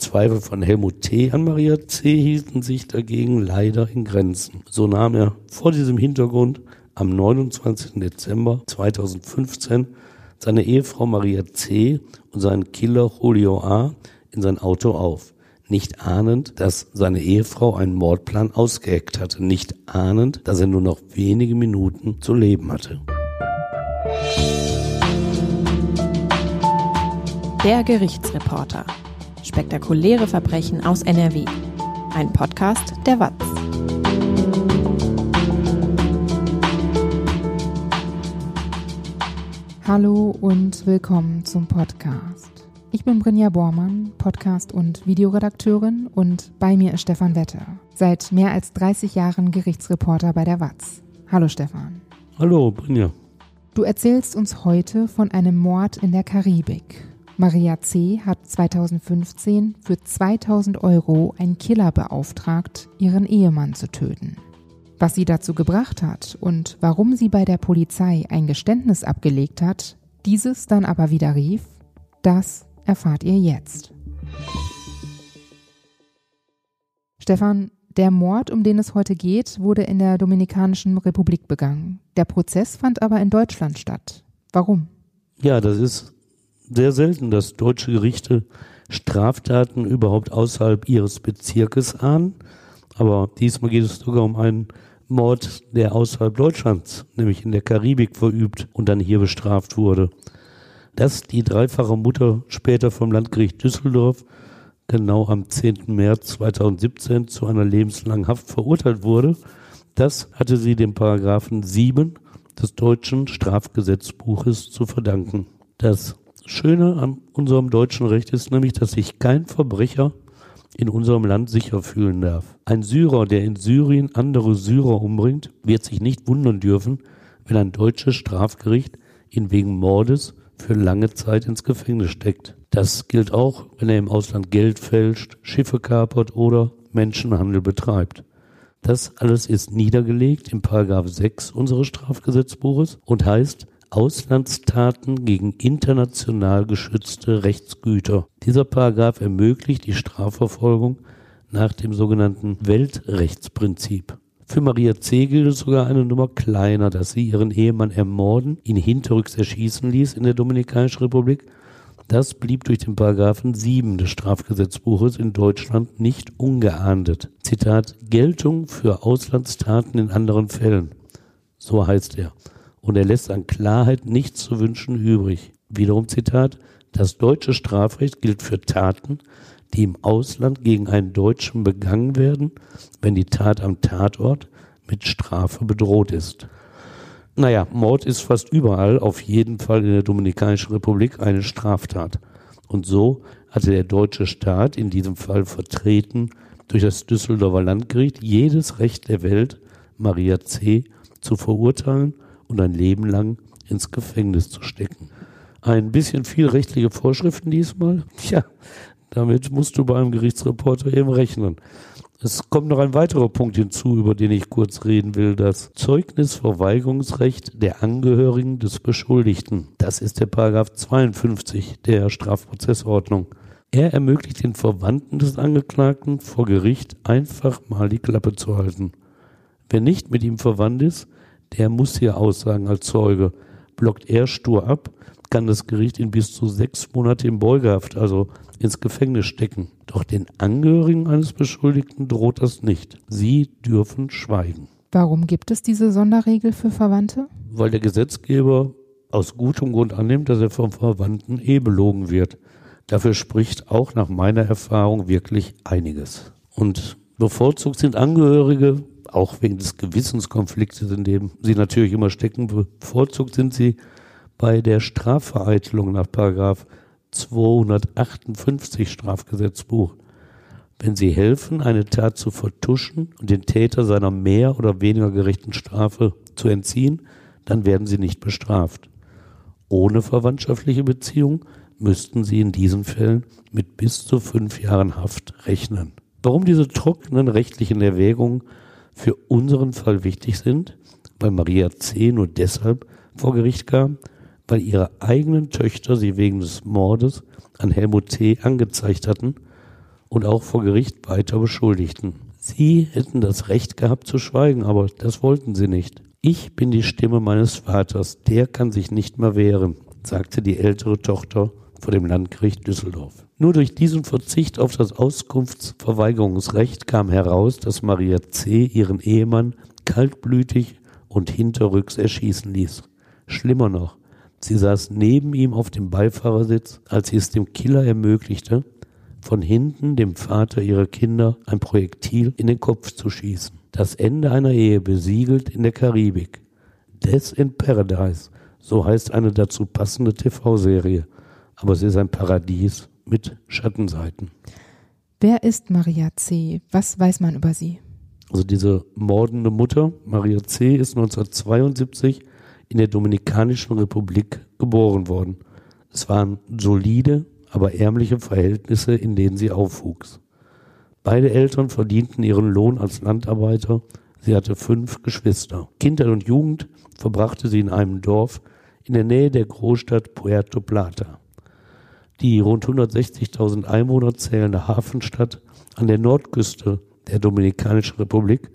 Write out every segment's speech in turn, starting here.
Zweifel von Helmut T. an Maria C. hielten sich dagegen leider in Grenzen. So nahm er vor diesem Hintergrund am 29. Dezember 2015 seine Ehefrau Maria C. und seinen Killer Julio A. in sein Auto auf. Nicht ahnend, dass seine Ehefrau einen Mordplan ausgeheckt hatte. Nicht ahnend, dass er nur noch wenige Minuten zu leben hatte. Der Gerichtsreporter. Spektakuläre Verbrechen aus NRW. Ein Podcast der WAZ. Hallo und willkommen zum Podcast. Ich bin Brinja Bormann, Podcast- und Videoredakteurin und bei mir ist Stefan Wetter, seit mehr als 30 Jahren Gerichtsreporter bei der WAZ. Hallo Stefan. Hallo Brinja. Du erzählst uns heute von einem Mord in der Karibik. Maria C. hat 2015 für 2000 Euro einen Killer beauftragt, ihren Ehemann zu töten. Was sie dazu gebracht hat und warum sie bei der Polizei ein Geständnis abgelegt hat, dieses dann aber wieder rief, das erfahrt ihr jetzt. Stefan, der Mord, um den es heute geht, wurde in der Dominikanischen Republik begangen. Der Prozess fand aber in Deutschland statt. Warum? Ja, das ist sehr selten, dass deutsche Gerichte Straftaten überhaupt außerhalb ihres Bezirkes ahnen. Aber diesmal geht es sogar um einen Mord, der außerhalb Deutschlands, nämlich in der Karibik, verübt und dann hier bestraft wurde. Dass die dreifache Mutter später vom Landgericht Düsseldorf genau am 10. März 2017 zu einer lebenslangen Haft verurteilt wurde, das hatte sie dem Paragraphen 7 des deutschen Strafgesetzbuches zu verdanken. Das Schöne an unserem deutschen Recht ist nämlich, dass sich kein Verbrecher in unserem Land sicher fühlen darf. Ein Syrer, der in Syrien andere Syrer umbringt, wird sich nicht wundern dürfen, wenn ein deutsches Strafgericht ihn wegen Mordes für lange Zeit ins Gefängnis steckt. Das gilt auch, wenn er im Ausland Geld fälscht, Schiffe kapert oder Menschenhandel betreibt. Das alles ist niedergelegt im Paragraph 6 unseres Strafgesetzbuches und heißt, Auslandstaten gegen international geschützte Rechtsgüter. Dieser Paragraph ermöglicht die Strafverfolgung nach dem sogenannten Weltrechtsprinzip. Für Maria C. gilt es sogar eine Nummer kleiner, dass sie ihren Ehemann ermorden, ihn hinterrücks erschießen ließ in der Dominikanischen Republik. Das blieb durch den Paragraphen 7 des Strafgesetzbuches in Deutschland nicht ungeahndet. Zitat Geltung für Auslandstaten in anderen Fällen. So heißt er und er lässt an Klarheit nichts zu wünschen übrig. Wiederum Zitat, das deutsche Strafrecht gilt für Taten, die im Ausland gegen einen Deutschen begangen werden, wenn die Tat am Tatort mit Strafe bedroht ist. Naja, Mord ist fast überall, auf jeden Fall in der Dominikanischen Republik, eine Straftat. Und so hatte der deutsche Staat, in diesem Fall vertreten durch das Düsseldorfer Landgericht, jedes Recht der Welt, Maria C. zu verurteilen und ein Leben lang ins Gefängnis zu stecken. Ein bisschen viel rechtliche Vorschriften diesmal. Tja, damit musst du beim Gerichtsreporter eben rechnen. Es kommt noch ein weiterer Punkt hinzu, über den ich kurz reden will, das Zeugnisverweigerungsrecht der Angehörigen des Beschuldigten. Das ist der Paragraph 52 der Strafprozessordnung. Er ermöglicht den Verwandten des Angeklagten vor Gericht einfach mal die Klappe zu halten. Wer nicht mit ihm verwandt ist, der muss hier aussagen als Zeuge. Blockt er stur ab, kann das Gericht ihn bis zu sechs Monate in Beugehaft, also ins Gefängnis stecken. Doch den Angehörigen eines Beschuldigten droht das nicht. Sie dürfen schweigen. Warum gibt es diese Sonderregel für Verwandte? Weil der Gesetzgeber aus gutem Grund annimmt, dass er vom Verwandten eh belogen wird. Dafür spricht auch nach meiner Erfahrung wirklich einiges. Und bevorzugt sind Angehörige auch wegen des Gewissenskonfliktes, in dem sie natürlich immer stecken, bevorzugt sind sie bei der Strafvereitelung nach Paragraph 258 Strafgesetzbuch. Wenn sie helfen, eine Tat zu vertuschen und den Täter seiner mehr oder weniger gerechten Strafe zu entziehen, dann werden sie nicht bestraft. Ohne verwandtschaftliche Beziehung müssten sie in diesen Fällen mit bis zu fünf Jahren Haft rechnen. Warum diese trockenen rechtlichen Erwägungen für unseren Fall wichtig sind, weil Maria C. nur deshalb vor Gericht kam, weil ihre eigenen Töchter sie wegen des Mordes an Helmut T. angezeigt hatten und auch vor Gericht weiter Beschuldigten. Sie hätten das Recht gehabt zu schweigen, aber das wollten sie nicht. Ich bin die Stimme meines Vaters, der kann sich nicht mehr wehren, sagte die ältere Tochter vor dem Landgericht Düsseldorf. Nur durch diesen Verzicht auf das Auskunftsverweigerungsrecht kam heraus, dass Maria C. ihren Ehemann kaltblütig und hinterrücks erschießen ließ. Schlimmer noch, sie saß neben ihm auf dem Beifahrersitz, als sie es dem Killer ermöglichte, von hinten dem Vater ihrer Kinder ein Projektil in den Kopf zu schießen. Das Ende einer Ehe besiegelt in der Karibik. Death in Paradise, so heißt eine dazu passende TV-Serie. Aber es ist ein Paradies mit Schattenseiten. Wer ist Maria C.? Was weiß man über sie? Also diese mordende Mutter, Maria C., ist 1972 in der Dominikanischen Republik geboren worden. Es waren solide, aber ärmliche Verhältnisse, in denen sie aufwuchs. Beide Eltern verdienten ihren Lohn als Landarbeiter. Sie hatte fünf Geschwister. Kindheit und Jugend verbrachte sie in einem Dorf in der Nähe der Großstadt Puerto Plata. Die rund 160.000 Einwohner zählende Hafenstadt an der Nordküste der Dominikanischen Republik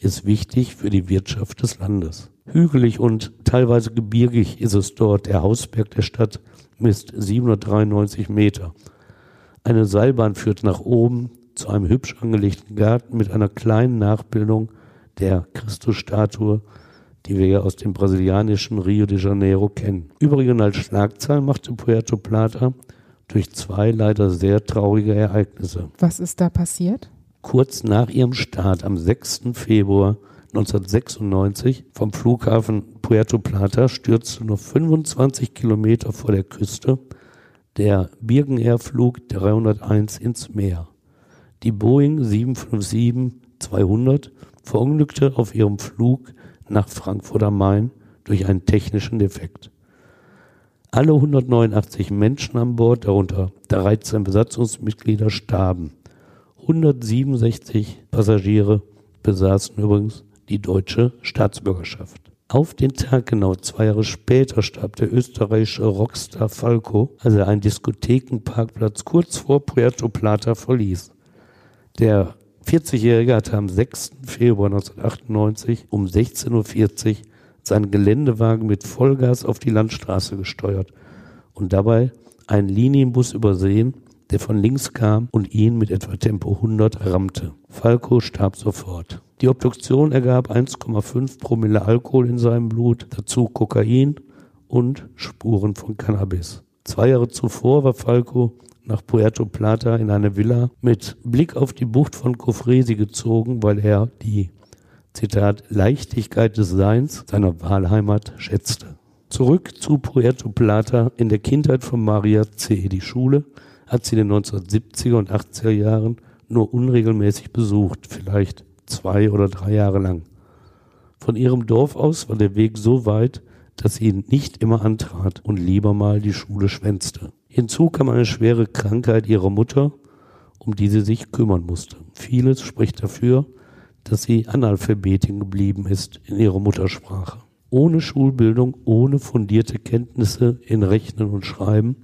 ist wichtig für die Wirtschaft des Landes. Hügelig und teilweise gebirgig ist es dort. Der Hausberg der Stadt misst 793 Meter. Eine Seilbahn führt nach oben zu einem hübsch angelegten Garten mit einer kleinen Nachbildung der Christusstatue, die wir ja aus dem brasilianischen Rio de Janeiro kennen. Übrigens als Schlagzahl machte Puerto Plata durch zwei leider sehr traurige Ereignisse. Was ist da passiert? Kurz nach ihrem Start am 6. Februar 1996 vom Flughafen Puerto Plata stürzte nur 25 Kilometer vor der Küste der Birgen Air Flug 301 ins Meer. Die Boeing 757-200 verunglückte auf ihrem Flug nach Frankfurt am Main durch einen technischen Defekt. Alle 189 Menschen an Bord, darunter 13 Besatzungsmitglieder, starben. 167 Passagiere besaßen übrigens die deutsche Staatsbürgerschaft. Auf den Tag genau zwei Jahre später starb der österreichische Rockstar Falco, als er einen Diskothekenparkplatz kurz vor Puerto Plata verließ. Der 40-Jährige hatte am 6. Februar 1998 um 16.40 Uhr seinen Geländewagen mit Vollgas auf die Landstraße gesteuert und dabei einen Linienbus übersehen, der von links kam und ihn mit etwa Tempo 100 rammte. Falco starb sofort. Die Obduktion ergab 1,5 Promille Alkohol in seinem Blut, dazu Kokain und Spuren von Cannabis. Zwei Jahre zuvor war Falco nach Puerto Plata in eine Villa mit Blick auf die Bucht von Cofresi gezogen, weil er die Zitat, Leichtigkeit des Seins seiner Wahlheimat schätzte. Zurück zu Puerto Plata in der Kindheit von Maria C. Die Schule hat sie in den 1970er und 80er Jahren nur unregelmäßig besucht, vielleicht zwei oder drei Jahre lang. Von ihrem Dorf aus war der Weg so weit, dass sie ihn nicht immer antrat und lieber mal die Schule schwänzte. Hinzu kam eine schwere Krankheit ihrer Mutter, um die sie sich kümmern musste. Vieles spricht dafür, dass sie Analphabetin geblieben ist in ihrer Muttersprache. Ohne Schulbildung, ohne fundierte Kenntnisse in Rechnen und Schreiben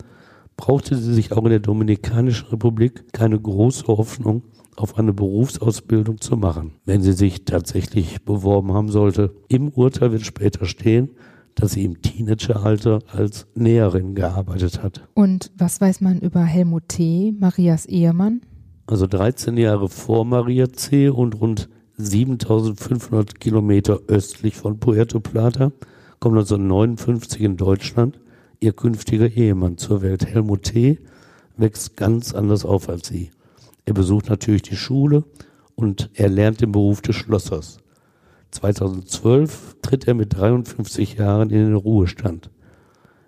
brauchte sie sich auch in der Dominikanischen Republik keine große Hoffnung auf eine Berufsausbildung zu machen, wenn sie sich tatsächlich beworben haben sollte. Im Urteil wird später stehen, dass sie im Teenageralter als Näherin gearbeitet hat. Und was weiß man über Helmut T., Marias Ehemann? Also 13 Jahre vor Maria C. und rund 7500 Kilometer östlich von Puerto Plata, kommt 1959 in Deutschland ihr künftiger Ehemann zur Welt. Helmut T. wächst ganz anders auf als sie. Er besucht natürlich die Schule und er lernt den Beruf des Schlossers. 2012 tritt er mit 53 Jahren in den Ruhestand.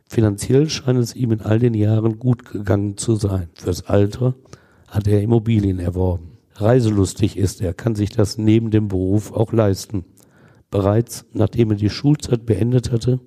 Finanziell scheint es ihm in all den Jahren gut gegangen zu sein. Fürs Alter hat er Immobilien erworben. Reiselustig ist er, kann sich das neben dem Beruf auch leisten. Bereits nachdem er die Schulzeit beendet hatte,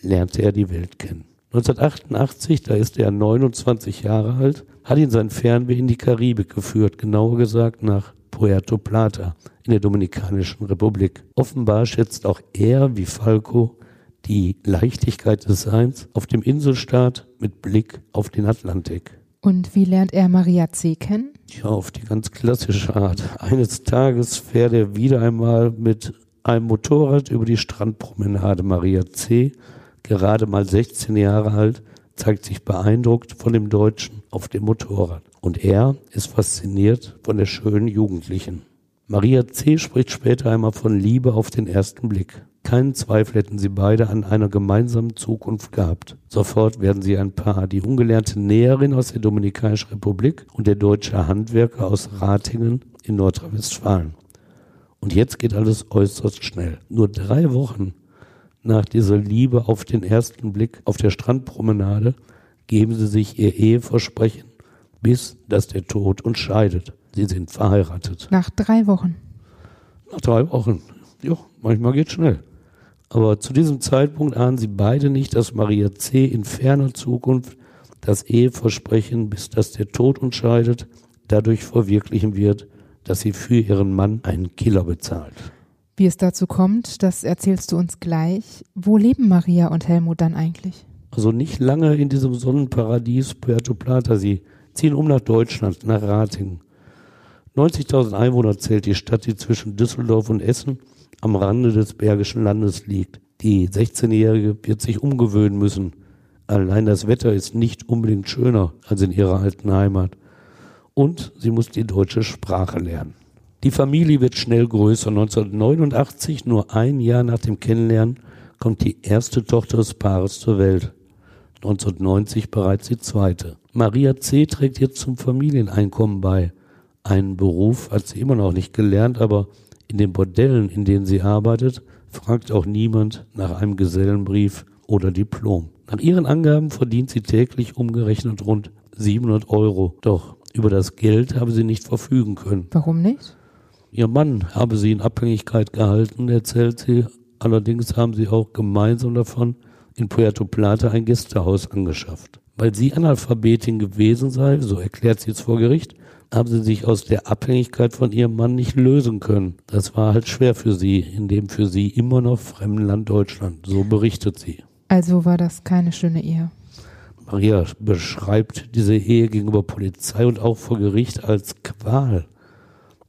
lernte er die Welt kennen. 1988, da ist er 29 Jahre alt, hat ihn sein Fernweh in die Karibik geführt, genauer gesagt nach Puerto Plata in der Dominikanischen Republik. Offenbar schätzt auch er, wie Falco, die Leichtigkeit des Seins auf dem Inselstaat mit Blick auf den Atlantik. Und wie lernt er Maria C. kennen? Ja, auf die ganz klassische Art. Eines Tages fährt er wieder einmal mit einem Motorrad über die Strandpromenade. Maria C., gerade mal 16 Jahre alt, zeigt sich beeindruckt von dem Deutschen auf dem Motorrad. Und er ist fasziniert von der schönen Jugendlichen. Maria C. spricht später einmal von Liebe auf den ersten Blick. Keinen Zweifel hätten sie beide an einer gemeinsamen Zukunft gehabt. Sofort werden sie ein Paar. Die ungelernte Näherin aus der Dominikanischen Republik und der deutsche Handwerker aus Ratingen in Nordrhein-Westfalen. Und jetzt geht alles äußerst schnell. Nur drei Wochen nach dieser Liebe auf den ersten Blick auf der Strandpromenade geben sie sich ihr Eheversprechen, bis dass der Tod uns scheidet. Sie sind verheiratet. Nach drei Wochen. Nach drei Wochen. Ja, manchmal geht schnell. Aber zu diesem Zeitpunkt ahnen sie beide nicht, dass Maria C. in ferner Zukunft das Eheversprechen, bis dass der Tod uns scheidet, dadurch verwirklichen wird, dass sie für ihren Mann einen Killer bezahlt. Wie es dazu kommt, das erzählst du uns gleich. Wo leben Maria und Helmut dann eigentlich? Also nicht lange in diesem Sonnenparadies Puerto Plata. Sie ziehen um nach Deutschland, nach Ratingen. 90.000 Einwohner zählt die Stadt, die zwischen Düsseldorf und Essen am Rande des Bergischen Landes liegt. Die 16-Jährige wird sich umgewöhnen müssen. Allein das Wetter ist nicht unbedingt schöner als in ihrer alten Heimat. Und sie muss die deutsche Sprache lernen. Die Familie wird schnell größer. 1989, nur ein Jahr nach dem Kennenlernen, kommt die erste Tochter des Paares zur Welt. 1990 bereits die zweite. Maria C. trägt jetzt zum Familieneinkommen bei. Einen Beruf hat sie immer noch nicht gelernt, aber in den Bordellen, in denen sie arbeitet, fragt auch niemand nach einem Gesellenbrief oder Diplom. Nach ihren Angaben verdient sie täglich umgerechnet rund 700 Euro. Doch über das Geld habe sie nicht verfügen können. Warum nicht? Ihr Mann habe sie in Abhängigkeit gehalten, erzählt sie. Allerdings haben sie auch gemeinsam davon in Puerto Plata ein Gästehaus angeschafft. Weil sie Analphabetin gewesen sei, so erklärt sie es vor Gericht, haben sie sich aus der Abhängigkeit von ihrem Mann nicht lösen können. Das war halt schwer für sie, in dem für sie immer noch fremden Land Deutschland. So berichtet sie. Also war das keine schöne Ehe. Maria beschreibt diese Ehe gegenüber Polizei und auch vor Gericht als Qual.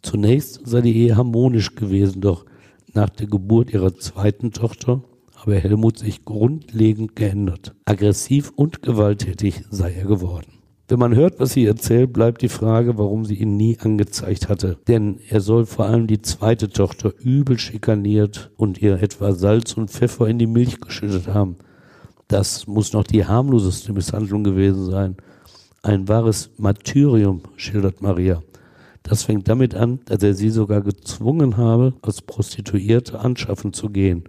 Zunächst sei die Ehe harmonisch gewesen, doch nach der Geburt ihrer zweiten Tochter habe Helmut sich grundlegend geändert. Aggressiv und gewalttätig sei er geworden. Wenn man hört, was sie erzählt, bleibt die Frage, warum sie ihn nie angezeigt hatte. Denn er soll vor allem die zweite Tochter übel schikaniert und ihr etwa Salz und Pfeffer in die Milch geschüttet haben. Das muss noch die harmloseste Misshandlung gewesen sein. Ein wahres Martyrium, schildert Maria. Das fängt damit an, dass er sie sogar gezwungen habe, als Prostituierte anschaffen zu gehen.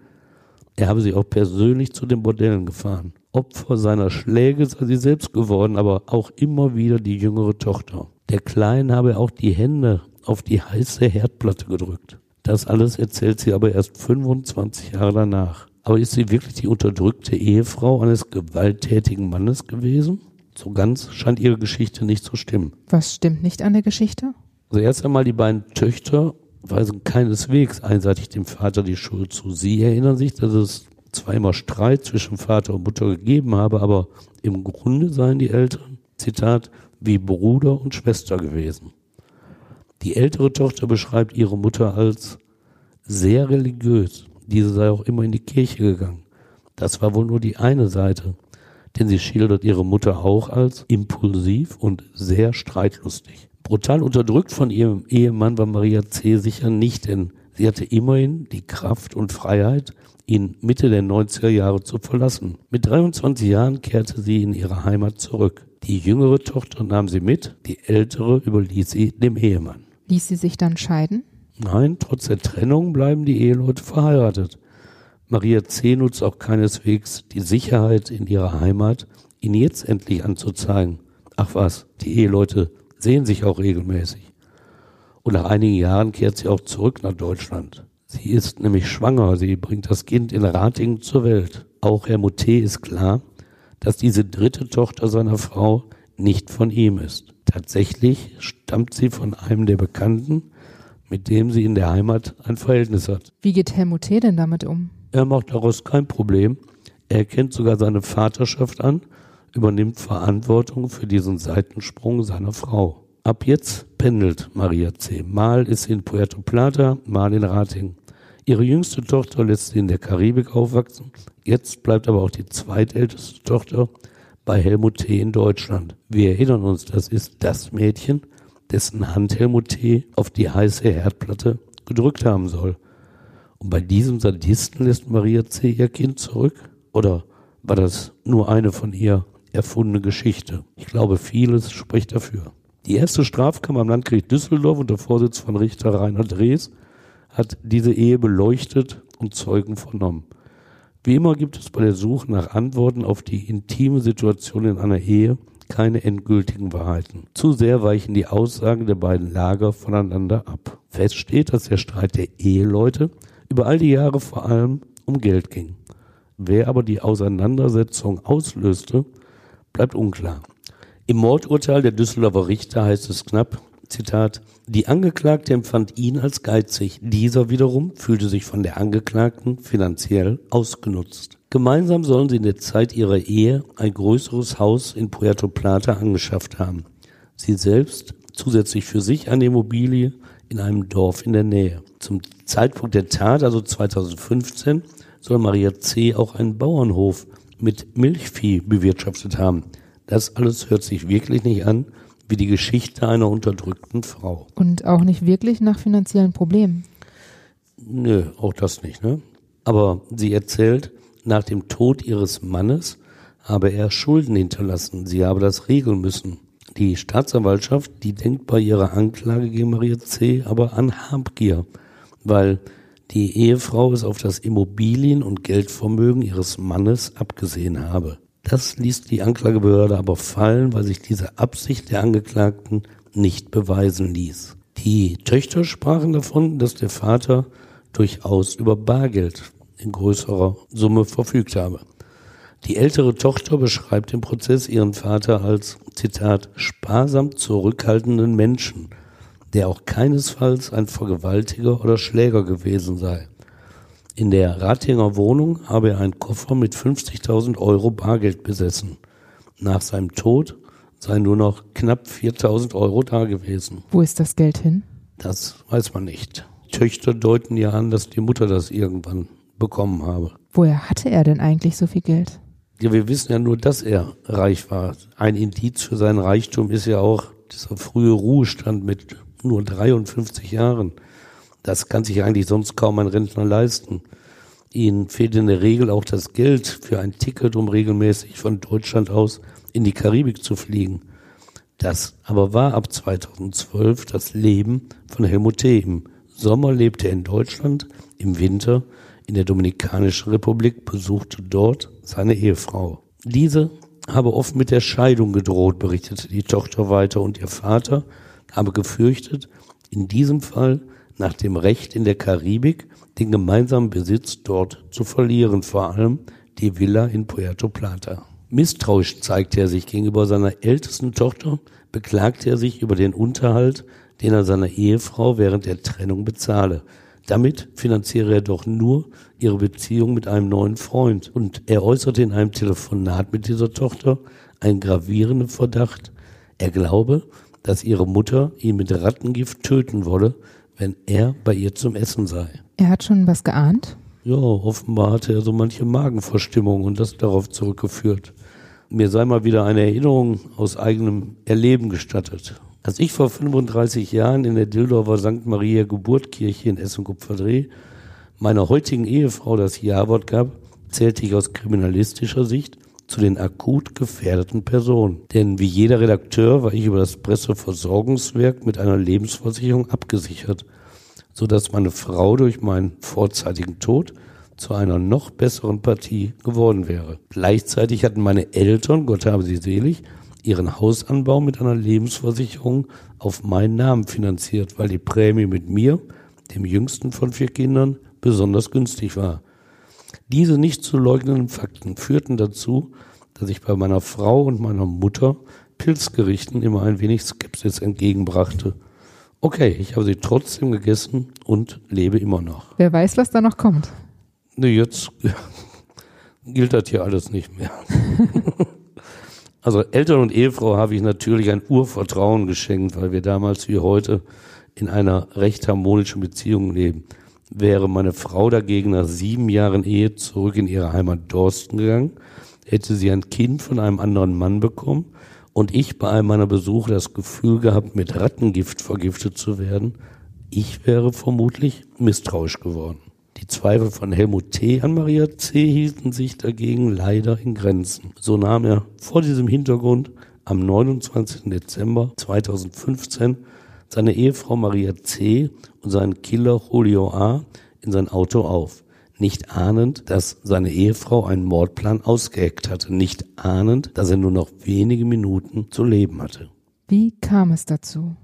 Er habe sie auch persönlich zu den Bordellen gefahren. Opfer seiner Schläge sei sie selbst geworden, aber auch immer wieder die jüngere Tochter. Der Kleinen habe auch die Hände auf die heiße Herdplatte gedrückt. Das alles erzählt sie aber erst 25 Jahre danach. Aber ist sie wirklich die unterdrückte Ehefrau eines gewalttätigen Mannes gewesen? So ganz scheint ihre Geschichte nicht zu stimmen. Was stimmt nicht an der Geschichte? Also erst einmal die beiden Töchter weisen keineswegs einseitig dem Vater die Schuld zu. Sie erinnern sich, dass es zweimal Streit zwischen Vater und Mutter gegeben habe, aber im Grunde seien die Eltern, Zitat, wie Bruder und Schwester gewesen. Die ältere Tochter beschreibt ihre Mutter als sehr religiös. Diese sei auch immer in die Kirche gegangen. Das war wohl nur die eine Seite, denn sie schildert ihre Mutter auch als impulsiv und sehr streitlustig. Brutal unterdrückt von ihrem Ehemann war Maria C. sicher nicht, denn sie hatte immerhin die Kraft und Freiheit, ihn Mitte der 90er Jahre zu verlassen. Mit 23 Jahren kehrte sie in ihre Heimat zurück. Die jüngere Tochter nahm sie mit, die ältere überließ sie dem Ehemann. Ließ sie sich dann scheiden? Nein, trotz der Trennung bleiben die Eheleute verheiratet. Maria C. nutzt auch keineswegs die Sicherheit in ihrer Heimat, ihn jetzt endlich anzuzeigen. Ach was, die Eheleute sehen sich auch regelmäßig. Und nach einigen Jahren kehrt sie auch zurück nach Deutschland. Sie ist nämlich schwanger, sie bringt das Kind in Ratingen zur Welt. Auch Herr Moutet ist klar, dass diese dritte Tochter seiner Frau nicht von ihm ist. Tatsächlich stammt sie von einem der Bekannten, mit dem sie in der Heimat ein Verhältnis hat. Wie geht Herr Moutet denn damit um? Er macht daraus kein Problem. Er erkennt sogar seine Vaterschaft an. übernimmt Verantwortung für diesen Seitensprung seiner Frau. Ab jetzt pendelt Maria C. Mal ist sie in Puerto Plata, mal in Rating. Ihre jüngste Tochter lässt sie in der Karibik aufwachsen. Jetzt bleibt aber auch die zweitälteste Tochter bei Helmut T. in Deutschland. Wir erinnern uns, das ist das Mädchen, dessen Hand Helmut T. auf die heiße Herdplatte gedrückt haben soll. Und bei diesem Sadisten lässt Maria C. ihr Kind zurück? Oder war das nur eine von ihr erfundene Geschichte? Ich glaube, vieles spricht dafür. Die erste Strafkammer am Landgericht Düsseldorf unter Vorsitz von Richter Rainer Drees hat diese Ehe beleuchtet und Zeugen vernommen. Wie immer gibt es bei der Suche nach Antworten auf die intime Situation in einer Ehe keine endgültigen Wahrheiten. Zu sehr weichen die Aussagen der beiden Lager voneinander ab. Fest steht, dass der Streit der Eheleute über all die Jahre vor allem um Geld ging. Wer aber die Auseinandersetzung auslöste, bleibt unklar. Im Mordurteil der Düsseldorfer Richter heißt es knapp, Zitat, die Angeklagte empfand ihn als geizig. Dieser wiederum fühlte sich von der Angeklagten finanziell ausgenutzt. Gemeinsam sollen sie in der Zeit ihrer Ehe ein größeres Haus in Puerto Plata angeschafft haben. Sie selbst zusätzlich für sich eine Immobilie in einem Dorf in der Nähe. Zum Zeitpunkt der Tat, also 2015, soll Maria C. auch einen Bauernhof mit Milchvieh bewirtschaftet haben. Das alles hört sich wirklich nicht an wie die Geschichte einer unterdrückten Frau. Und auch nicht wirklich nach finanziellen Problemen. Nö, auch das nicht, ne? Aber sie erzählt, nach dem Tod ihres Mannes habe er Schulden hinterlassen. Sie habe das regeln müssen. Die Staatsanwaltschaft, die denkt bei ihrer Anklage gegen Maria C. aber an Habgier, weil die Ehefrau es auf das Immobilien- und Geldvermögen ihres Mannes abgesehen habe. Das ließ die Anklagebehörde aber fallen, weil sich diese Absicht der Angeklagten nicht beweisen ließ. Die Töchter sprachen davon, dass der Vater durchaus über Bargeld in größerer Summe verfügt habe. Die ältere Tochter beschreibt im Prozess ihren Vater als, Zitat, sparsam zurückhaltenden Menschen, der auch keinesfalls ein Vergewaltiger oder Schläger gewesen sei. In der Ratinger Wohnung habe er einen Koffer mit 50.000 Euro Bargeld besessen. Nach seinem Tod seien nur noch knapp 4.000 Euro da gewesen. Wo ist das Geld hin? Das weiß man nicht. Töchter deuten ja an, dass die Mutter das irgendwann bekommen habe. Woher hatte er denn eigentlich so viel Geld? Ja, wir wissen ja nur, dass er reich war. Ein Indiz für seinen Reichtum ist ja auch dieser frühe Ruhestand mit nur 53 Jahren. Das kann sich eigentlich sonst kaum ein Rentner leisten. Ihnen fehlt in der Regel auch das Geld für ein Ticket, um regelmäßig von Deutschland aus in die Karibik zu fliegen. Das aber war ab 2012 das Leben von Helmut T. Im Sommer lebte er in Deutschland, im Winter in der Dominikanischen Republik, besuchte dort seine Ehefrau. Diese habe oft mit der Scheidung gedroht, berichtete die Tochter weiter, und ihr Vater habe gefürchtet, in diesem Fall nach dem Recht in der Karibik den gemeinsamen Besitz dort zu verlieren, vor allem die Villa in Puerto Plata. Misstrauisch zeigte er sich gegenüber seiner ältesten Tochter, beklagte er sich über den Unterhalt, den er seiner Ehefrau während der Trennung bezahle. Damit finanziere er doch nur ihre Beziehung mit einem neuen Freund. Und er äußerte in einem Telefonat mit dieser Tochter einen gravierenden Verdacht. Er glaube, dass ihre Mutter ihn mit Rattengift töten wolle, wenn er bei ihr zum Essen sei. Er hat schon was geahnt? Ja, offenbar hatte er so manche Magenverstimmung und das darauf zurückgeführt. Mir sei mal wieder eine Erinnerung aus eigenem Erleben gestattet. Als ich vor 35 Jahren in der Dildorfer St. Maria Geburtkirche in Essen-Kupferdreh meiner heutigen Ehefrau das Ja-Wort gab, zählte ich aus kriminalistischer Sicht zu den akut gefährdeten Personen. Denn wie jeder Redakteur war ich über das Presseversorgungswerk mit einer Lebensversicherung abgesichert, so dass meine Frau durch meinen vorzeitigen Tod zu einer noch besseren Partie geworden wäre. Gleichzeitig hatten meine Eltern, Gott habe sie selig, ihren Hausanbau mit einer Lebensversicherung auf meinen Namen finanziert, weil die Prämie mit mir, dem jüngsten von vier Kindern, besonders günstig war. Diese nicht zu leugnenden Fakten führten dazu, dass ich bei meiner Frau und meiner Mutter Pilzgerichten immer ein wenig Skepsis entgegenbrachte. Okay, ich habe sie trotzdem gegessen und lebe immer noch. Wer weiß, was da noch kommt. Ne, jetzt gilt das hier alles nicht mehr. Also Eltern und Ehefrau habe ich natürlich ein Urvertrauen geschenkt, weil wir damals wie heute in einer recht harmonischen Beziehung leben. Wäre meine Frau dagegen nach sieben Jahren Ehe zurück in ihre Heimat Dorsten gegangen, hätte sie ein Kind von einem anderen Mann bekommen und ich bei einem meiner Besuche das Gefühl gehabt, mit Rattengift vergiftet zu werden, ich wäre vermutlich misstrauisch geworden. Die Zweifel von Helmut T. an Maria C. hielten sich dagegen leider in Grenzen. So nahm er vor diesem Hintergrund am 29. Dezember 2015 seine Ehefrau Maria C. und seinen Killer Julio A. in sein Auto auf. Nicht ahnend, dass seine Ehefrau einen Mordplan ausgeheckt hatte. Nicht ahnend, dass er nur noch wenige Minuten zu leben hatte. Wie kam es dazu?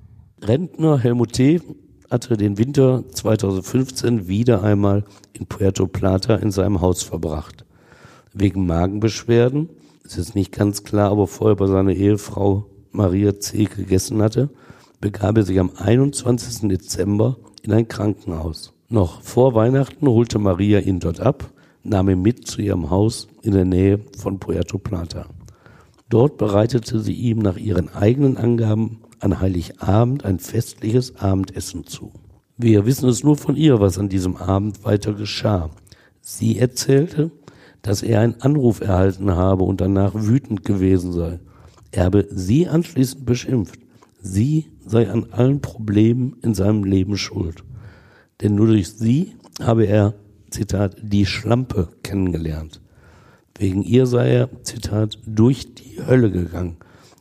Rentner Helmut T hatte den Winter 2015 wieder einmal in Puerto Plata in seinem Haus verbracht. Wegen Magenbeschwerden, es ist nicht ganz klar, aber vorher bei seiner Ehefrau Maria C. gegessen hatte, begab er sich am 21. Dezember in ein Krankenhaus. Noch vor Weihnachten holte Maria ihn dort ab, nahm ihn mit zu ihrem Haus in der Nähe von Puerto Plata. Dort bereitete sie ihm nach ihren eigenen Angaben an Heiligabend ein festliches Abendessen zu. Wir wissen es nur von ihr, was an diesem Abend weiter geschah. Sie erzählte, dass er einen Anruf erhalten habe und danach wütend gewesen sei. Er habe sie anschließend beschimpft. Sie sei an allen Problemen in seinem Leben schuld. Denn nur durch sie habe er, Zitat, die Schlampe kennengelernt. Wegen ihr sei er, Zitat, durch die Hölle gegangen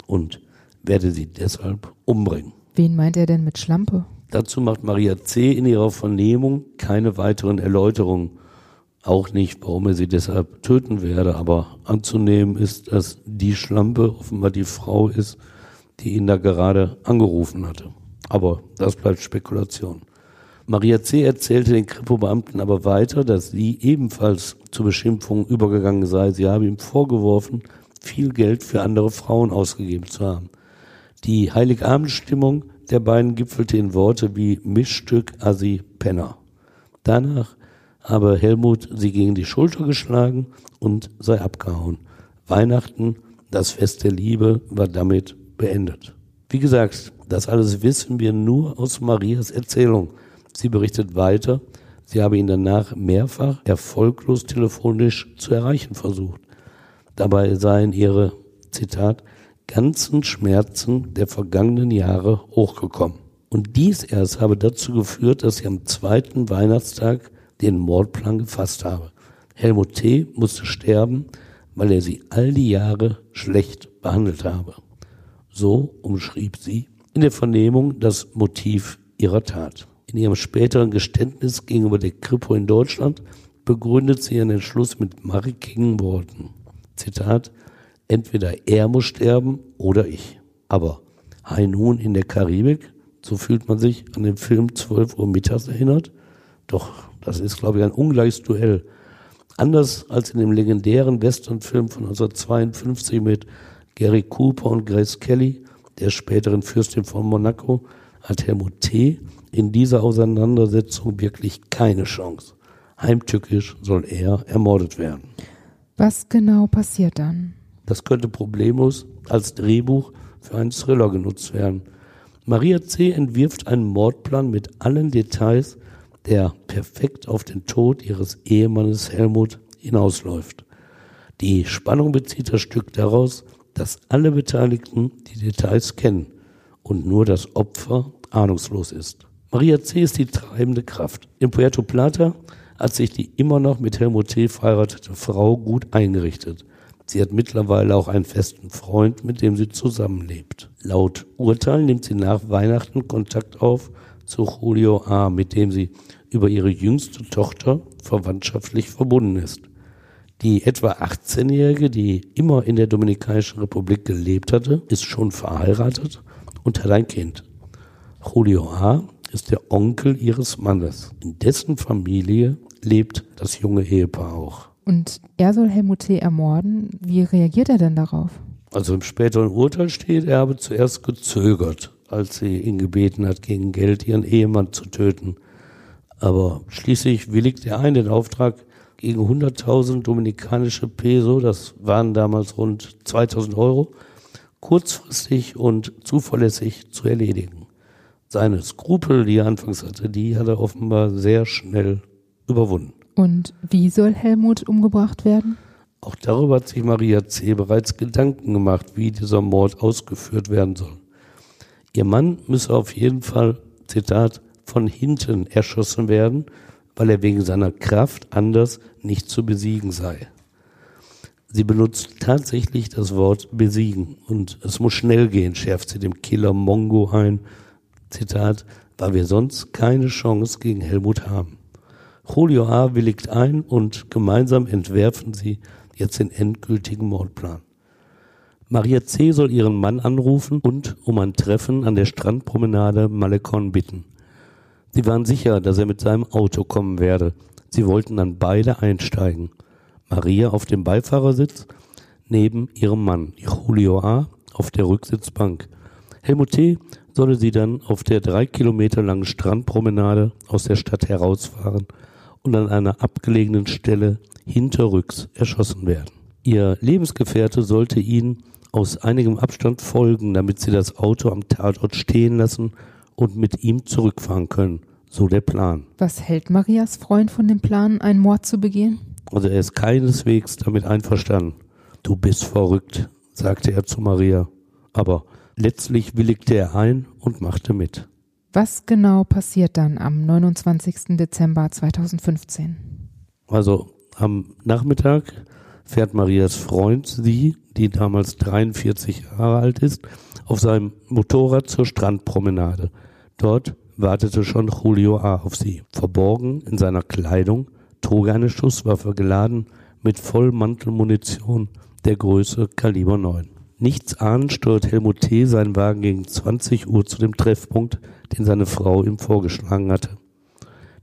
und werde sie deshalb umbringen. Wen meint er denn mit Schlampe? Dazu macht Maria C. in ihrer Vernehmung keine weiteren Erläuterungen. Auch nicht, warum er sie deshalb töten werde, aber anzunehmen ist, dass die Schlampe offenbar die Frau ist, die ihn da gerade angerufen hatte. Aber das bleibt Spekulation. Maria C. erzählte den Kripo-Beamten aber weiter, dass sie ebenfalls zur Beschimpfung übergegangen sei. Sie habe ihm vorgeworfen, viel Geld für andere Frauen ausgegeben zu haben. Die Heiligabendstimmung der beiden gipfelte in Worte wie Mischstück Assi Penner. Danach habe Helmut sie gegen die Schulter geschlagen und sei abgehauen. Weihnachten, das Fest der Liebe, war damit beendet. Wie gesagt, das alles wissen wir nur aus Marias Erzählung. Sie berichtet weiter, sie habe ihn danach mehrfach erfolglos telefonisch zu erreichen versucht. Dabei seien ihre, Zitat, ganzen Schmerzen der vergangenen Jahre hochgekommen. Und dies erst habe dazu geführt, dass sie am zweiten Weihnachtstag den Mordplan gefasst habe. Helmut T. musste sterben, weil er sie all die Jahre schlecht behandelt habe. So umschrieb sie in der Vernehmung das Motiv ihrer Tat. In ihrem späteren Geständnis gegenüber der Kripo in Deutschland begründet sie ihren Entschluss mit markigen Worten. Zitat, entweder er muss sterben oder ich. Aber Noon in der Karibik, so fühlt man sich an den Film 12 Uhr mittags erinnert. Doch das ist, glaube ich, ein ungleiches Duell. Anders als in dem legendären Westernfilm von 1952 mit Gary Cooper und Grace Kelly, der späteren Fürstin von Monaco, hat Helmut T. in dieser Auseinandersetzung wirklich keine Chance. Heimtückisch soll er ermordet werden. Was genau passiert dann? Das könnte problemlos als Drehbuch für einen Thriller genutzt werden. Maria C. entwirft einen Mordplan mit allen Details, der perfekt auf den Tod ihres Ehemannes Helmut hinausläuft. Die Spannung bezieht das Stück daraus, dass alle Beteiligten die Details kennen und nur das Opfer ahnungslos ist. Maria C. ist die treibende Kraft. In Puerto Plata hat sich die immer noch mit Helmut T. verheiratete Frau gut eingerichtet. Sie hat mittlerweile auch einen festen Freund, mit dem sie zusammenlebt. Laut Urteil nimmt sie nach Weihnachten Kontakt auf zu Julio A., mit dem sie über ihre jüngste Tochter verwandtschaftlich verbunden ist. Die etwa 18-Jährige, die immer in der Dominikanischen Republik gelebt hatte, ist schon verheiratet und hat ein Kind. Julio A. ist der Onkel ihres Mannes. In dessen Familie lebt das junge Ehepaar auch. Und er soll Helmut T. ermorden. Wie reagiert er denn darauf? Also im späteren Urteil steht, er habe zuerst gezögert, als sie ihn gebeten hat, gegen Geld ihren Ehemann zu töten. Aber schließlich willigt er ein, den Auftrag gegen 100.000 dominikanische Peso, das waren damals rund 2.000 Euro, kurzfristig und zuverlässig zu erledigen. Seine Skrupel, die er anfangs hatte, die hat er offenbar sehr schnell überwunden. Und wie soll Helmut umgebracht werden? Auch darüber hat sich Maria C. bereits Gedanken gemacht, wie dieser Mord ausgeführt werden soll. Ihr Mann müsse auf jeden Fall, Zitat, von hinten erschossen werden, weil er wegen seiner Kraft anders nicht zu besiegen sei. Sie benutzt tatsächlich das Wort besiegen und es muss schnell gehen, schärft sie dem Killer Mongo ein. Zitat, weil wir sonst keine Chance gegen Helmut haben. Julio A. willigt ein und gemeinsam entwerfen sie jetzt den endgültigen Mordplan. Maria C. soll ihren Mann anrufen und um ein Treffen an der Strandpromenade Malekon bitten. Sie waren sicher, dass er mit seinem Auto kommen werde. Sie wollten dann beide einsteigen. Maria auf dem Beifahrersitz, neben ihrem Mann, Julio A. auf der Rücksitzbank. Helmut T. solle sie dann auf der drei Kilometer langen Strandpromenade aus der Stadt herausfahren und an einer abgelegenen Stelle hinterrücks erschossen werden. Ihr Lebensgefährte sollte ihnen aus einigem Abstand folgen, damit sie das Auto am Tatort stehen lassen und mit ihm zurückfahren können. So der Plan. Was hält Marias Freund von dem Plan, einen Mord zu begehen? Also er ist keineswegs damit einverstanden. Du bist verrückt, sagte er zu Maria. Aber letztlich willigte er ein und machte mit. Was genau passiert dann am 29. Dezember 2015? Also am Nachmittag fährt Marias Freund sie, die damals 43 Jahre alt ist, auf seinem Motorrad zur Strandpromenade. Dort wartete schon Julio A. auf sie. Verborgen in seiner Kleidung trug er eine Schusswaffe geladen mit Vollmantelmunition der Größe Kaliber 9. Nichts ahnend steuert Helmut T. seinen Wagen gegen 20 Uhr zu dem Treffpunkt, den seine Frau ihm vorgeschlagen hatte.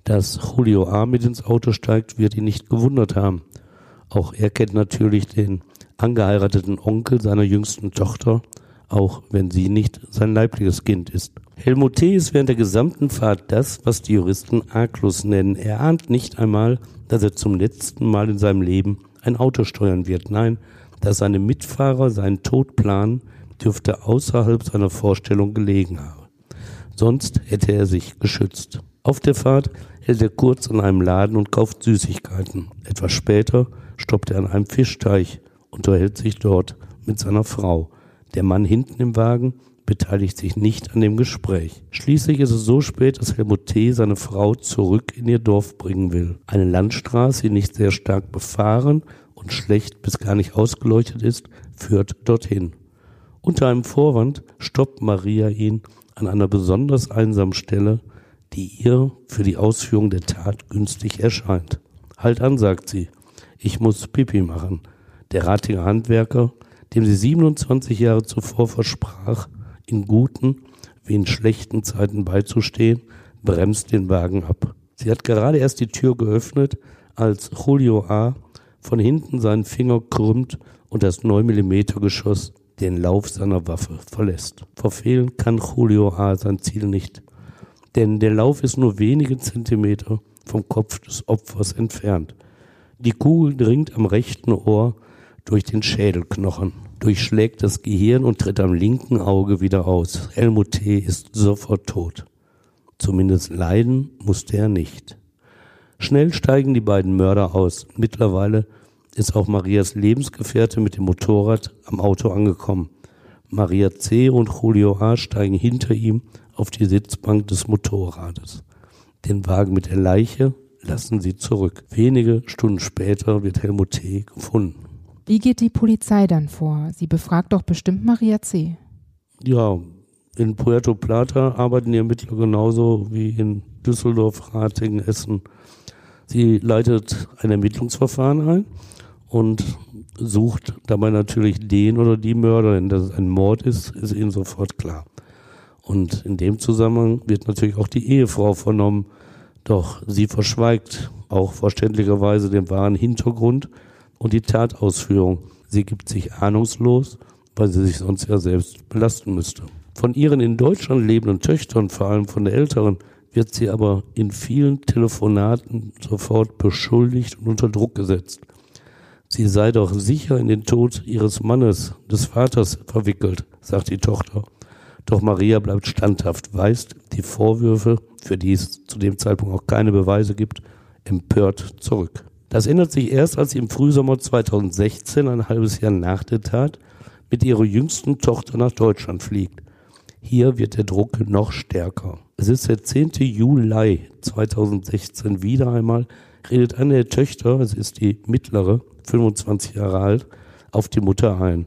Dass Julio A. mit ins Auto steigt, wird ihn nicht gewundert haben. Auch er kennt natürlich den angeheirateten Onkel seiner jüngsten Tochter, auch wenn sie nicht sein leibliches Kind ist. Helmut T. ist während der gesamten Fahrt das, was die Juristen arglos nennen. Er ahnt nicht einmal, dass er zum letzten Mal in seinem Leben ein Auto steuern wird. Nein, dass seine Mitfahrer seinen Tod planen, dürfte außerhalb seiner Vorstellung gelegen haben. Sonst hätte er sich geschützt. Auf der Fahrt hält er kurz an einem Laden und kauft Süßigkeiten. Etwas später stoppt er an einem Fischteich und unterhält sich dort mit seiner Frau. Der Mann hinten im Wagen beteiligt sich nicht an dem Gespräch. Schließlich ist es so spät, dass Helmut T. seine Frau zurück in ihr Dorf bringen will. Eine Landstraße, die nicht sehr stark befahren und schlecht bis gar nicht ausgeleuchtet ist, führt dorthin. Unter einem Vorwand stoppt Maria ihn an einer besonders einsamen Stelle die ihr für die Ausführung der Tat günstig erscheint. Halt an, sagt sie. Ich muss Pipi machen. Der Ratinger Handwerker, dem sie 27 Jahre zuvor versprach, in guten wie in schlechten Zeiten beizustehen, bremst den Wagen ab. Sie hat gerade erst die Tür geöffnet, als Julio A. von hinten seinen Finger krümmt und das 9 mm Geschoss den Lauf seiner Waffe verlässt. Verfehlen kann Julio A. sein Ziel nicht denn der Lauf ist nur wenige Zentimeter vom Kopf des Opfers entfernt. Die Kugel dringt am rechten Ohr durch den Schädelknochen, durchschlägt das Gehirn und tritt am linken Auge wieder aus. Helmut T. ist sofort tot. Zumindest leiden musste er nicht. Schnell steigen die beiden Mörder aus. Mittlerweile ist auch Marias Lebensgefährte mit dem Motorrad am Auto angekommen. Maria C. und Julio A. steigen hinter ihm auf die Sitzbank des Motorrades. Den Wagen mit der Leiche lassen sie zurück. Wenige Stunden später wird Helmut T. gefunden. Wie geht die Polizei dann vor? Sie befragt doch bestimmt Maria C. Ja, in Puerto Plata arbeiten die Ermittler genauso wie in Düsseldorf, Ratingen, Essen. Sie leitet ein Ermittlungsverfahren ein und sucht dabei natürlich den oder die Mörderin. Dass es ein Mord ist, ist ihnen sofort klar. Und in dem Zusammenhang wird natürlich auch die Ehefrau vernommen. Doch sie verschweigt auch verständlicherweise den wahren Hintergrund und die Tatausführung. Sie gibt sich ahnungslos, weil sie sich sonst ja selbst belasten müsste. Von ihren in Deutschland lebenden Töchtern, vor allem von der älteren, wird sie aber in vielen Telefonaten sofort beschuldigt und unter Druck gesetzt. Sie sei doch sicher in den Tod ihres Mannes, des Vaters, verwickelt, sagt die Tochter. Doch Maria bleibt standhaft, weist die Vorwürfe, für die es zu dem Zeitpunkt auch keine Beweise gibt, empört zurück. Das ändert sich erst, als sie im Frühsommer 2016, ein halbes Jahr nach der Tat, mit ihrer jüngsten Tochter nach Deutschland fliegt. Hier wird der Druck noch stärker. Es ist der 10. Juli 2016 wieder einmal, redet eine der Töchter, es ist die mittlere, 25 Jahre alt, auf die Mutter ein.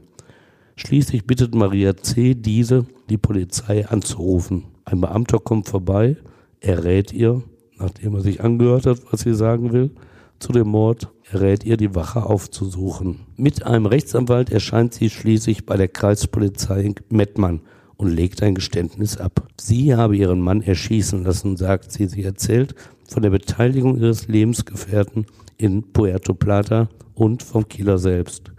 Schließlich bittet Maria C. diese, die Polizei anzurufen. Ein Beamter kommt vorbei, er rät ihr, nachdem er sich angehört hat, was sie sagen will, zu dem Mord, er rät ihr, die Wache aufzusuchen. Mit einem Rechtsanwalt erscheint sie schließlich bei der Kreispolizei in Mettmann und legt ein Geständnis ab. Sie habe ihren Mann erschießen lassen, sagt sie. Sie erzählt von der Beteiligung ihres Lebensgefährten in Puerto Plata und vom Killer selbst.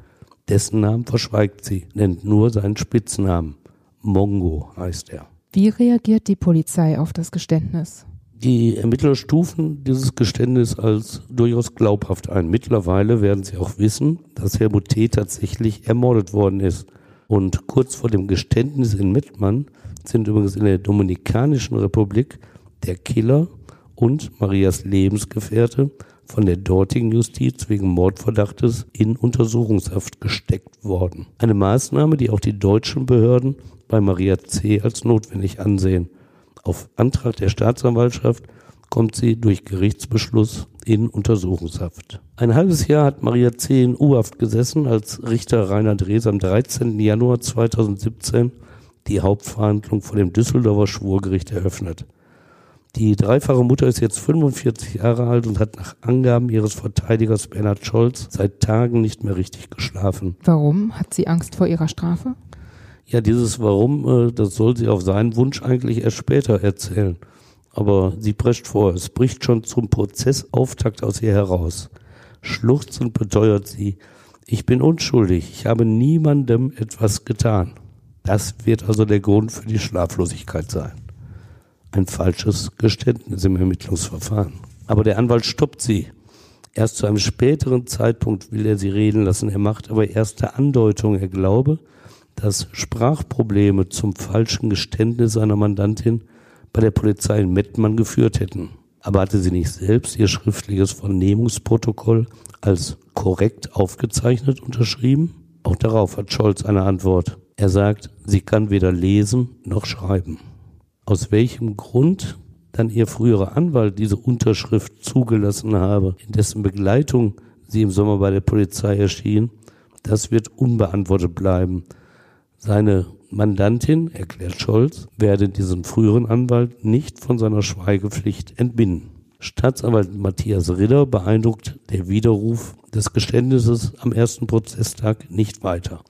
Dessen Namen verschweigt sie, nennt nur seinen Spitznamen. Mongo heißt er. Wie reagiert die Polizei auf das Geständnis? Die Ermittler stufen dieses Geständnis als durchaus glaubhaft ein. Mittlerweile werden sie auch wissen, dass Helmut T. tatsächlich ermordet worden ist. Und kurz vor dem Geständnis in Mettmann sind übrigens in der Dominikanischen Republik der Killer und Marias Lebensgefährte von der dortigen Justiz wegen Mordverdachtes in Untersuchungshaft gesteckt worden. Eine Maßnahme, die auch die deutschen Behörden bei Maria C. als notwendig ansehen. Auf Antrag der Staatsanwaltschaft kommt sie durch Gerichtsbeschluss in Untersuchungshaft. Ein halbes Jahr hat Maria C. in U-Haft gesessen, als Richter Rainer Drees am 13. Januar 2017 die Hauptverhandlung vor dem Düsseldorfer Schwurgericht eröffnet. Die dreifache Mutter ist jetzt 45 Jahre alt und hat nach Angaben ihres Verteidigers Bernhard Scholz seit Tagen nicht mehr richtig geschlafen. Warum? Hat sie Angst vor ihrer Strafe? Ja, dieses Warum, äh, das soll sie auf seinen Wunsch eigentlich erst später erzählen. Aber sie prescht vor, es bricht schon zum Prozessauftakt aus ihr heraus. Schluchzend beteuert sie, ich bin unschuldig, ich habe niemandem etwas getan. Das wird also der Grund für die Schlaflosigkeit sein. Ein falsches Geständnis im Ermittlungsverfahren. Aber der Anwalt stoppt sie. Erst zu einem späteren Zeitpunkt will er sie reden lassen. Er macht aber erste Andeutungen. Er glaube, dass Sprachprobleme zum falschen Geständnis seiner Mandantin bei der Polizei in Mettmann geführt hätten. Aber hatte sie nicht selbst ihr schriftliches Vernehmungsprotokoll als korrekt aufgezeichnet unterschrieben? Auch darauf hat Scholz eine Antwort. Er sagt, sie kann weder lesen noch schreiben. Aus welchem Grund dann ihr früherer Anwalt diese Unterschrift zugelassen habe, in dessen Begleitung sie im Sommer bei der Polizei erschien, das wird unbeantwortet bleiben. Seine Mandantin, erklärt Scholz, werde diesen früheren Anwalt nicht von seiner Schweigepflicht entbinden. Staatsanwalt Matthias Ritter beeindruckt der Widerruf des Geständnisses am ersten Prozesstag nicht weiter.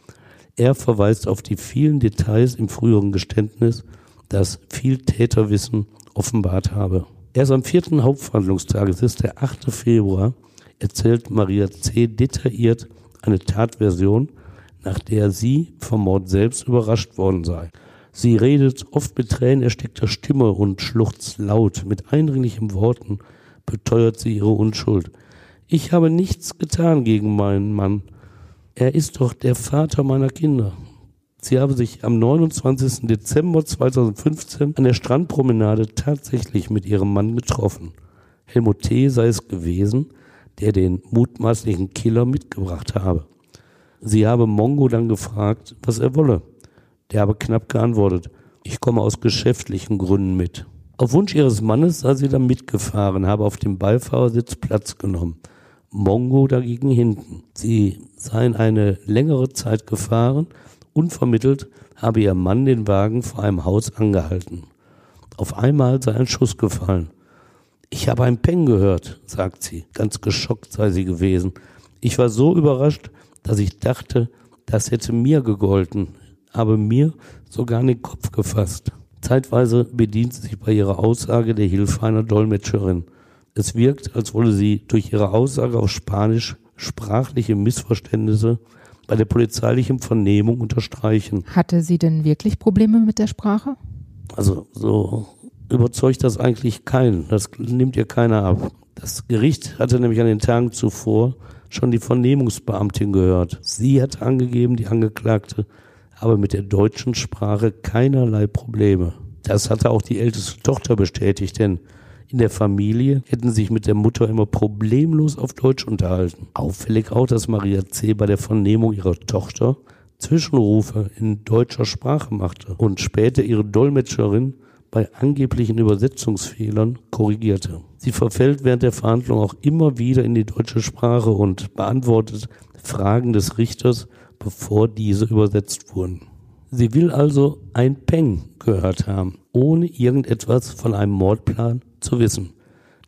Er verweist auf die vielen Details im früheren Geständnis, das viel Täterwissen offenbart habe. Erst am vierten Hauptverhandlungstag, es ist der 8. Februar, erzählt Maria C. detailliert eine Tatversion, nach der sie vom Mord selbst überrascht worden sei. Sie redet oft mit Tränen erstickter Stimme und schluchzt laut. Mit eindringlichen Worten beteuert sie ihre Unschuld. Ich habe nichts getan gegen meinen Mann. Er ist doch der Vater meiner Kinder. Sie habe sich am 29. Dezember 2015 an der Strandpromenade tatsächlich mit ihrem Mann getroffen. Helmut T. sei es gewesen, der den mutmaßlichen Killer mitgebracht habe. Sie habe Mongo dann gefragt, was er wolle. Der habe knapp geantwortet, ich komme aus geschäftlichen Gründen mit. Auf Wunsch ihres Mannes sei sie dann mitgefahren, habe auf dem Beifahrersitz Platz genommen. Mongo dagegen hinten. Sie seien eine längere Zeit gefahren. Unvermittelt habe ihr Mann den Wagen vor einem Haus angehalten. Auf einmal sei ein Schuss gefallen. Ich habe ein Peng gehört, sagt sie. Ganz geschockt sei sie gewesen. Ich war so überrascht, dass ich dachte, das hätte mir gegolten, habe mir sogar in den Kopf gefasst. Zeitweise bedient sie sich bei ihrer Aussage der Hilfe einer Dolmetscherin. Es wirkt, als wolle sie durch ihre Aussage auf Spanisch sprachliche Missverständnisse bei der polizeilichen Vernehmung unterstreichen. Hatte sie denn wirklich Probleme mit der Sprache? Also so überzeugt das eigentlich keinen. Das nimmt ihr keiner ab. Das Gericht hatte nämlich an den Tagen zuvor schon die Vernehmungsbeamtin gehört. Sie hat angegeben, die Angeklagte habe mit der deutschen Sprache keinerlei Probleme. Das hatte auch die älteste Tochter bestätigt, denn in der Familie hätten sich mit der Mutter immer problemlos auf Deutsch unterhalten. Auffällig auch, dass Maria C. bei der Vernehmung ihrer Tochter Zwischenrufe in deutscher Sprache machte und später ihre Dolmetscherin bei angeblichen Übersetzungsfehlern korrigierte. Sie verfällt während der Verhandlung auch immer wieder in die deutsche Sprache und beantwortet Fragen des Richters, bevor diese übersetzt wurden. Sie will also ein Peng gehört haben, ohne irgendetwas von einem Mordplan zu wissen.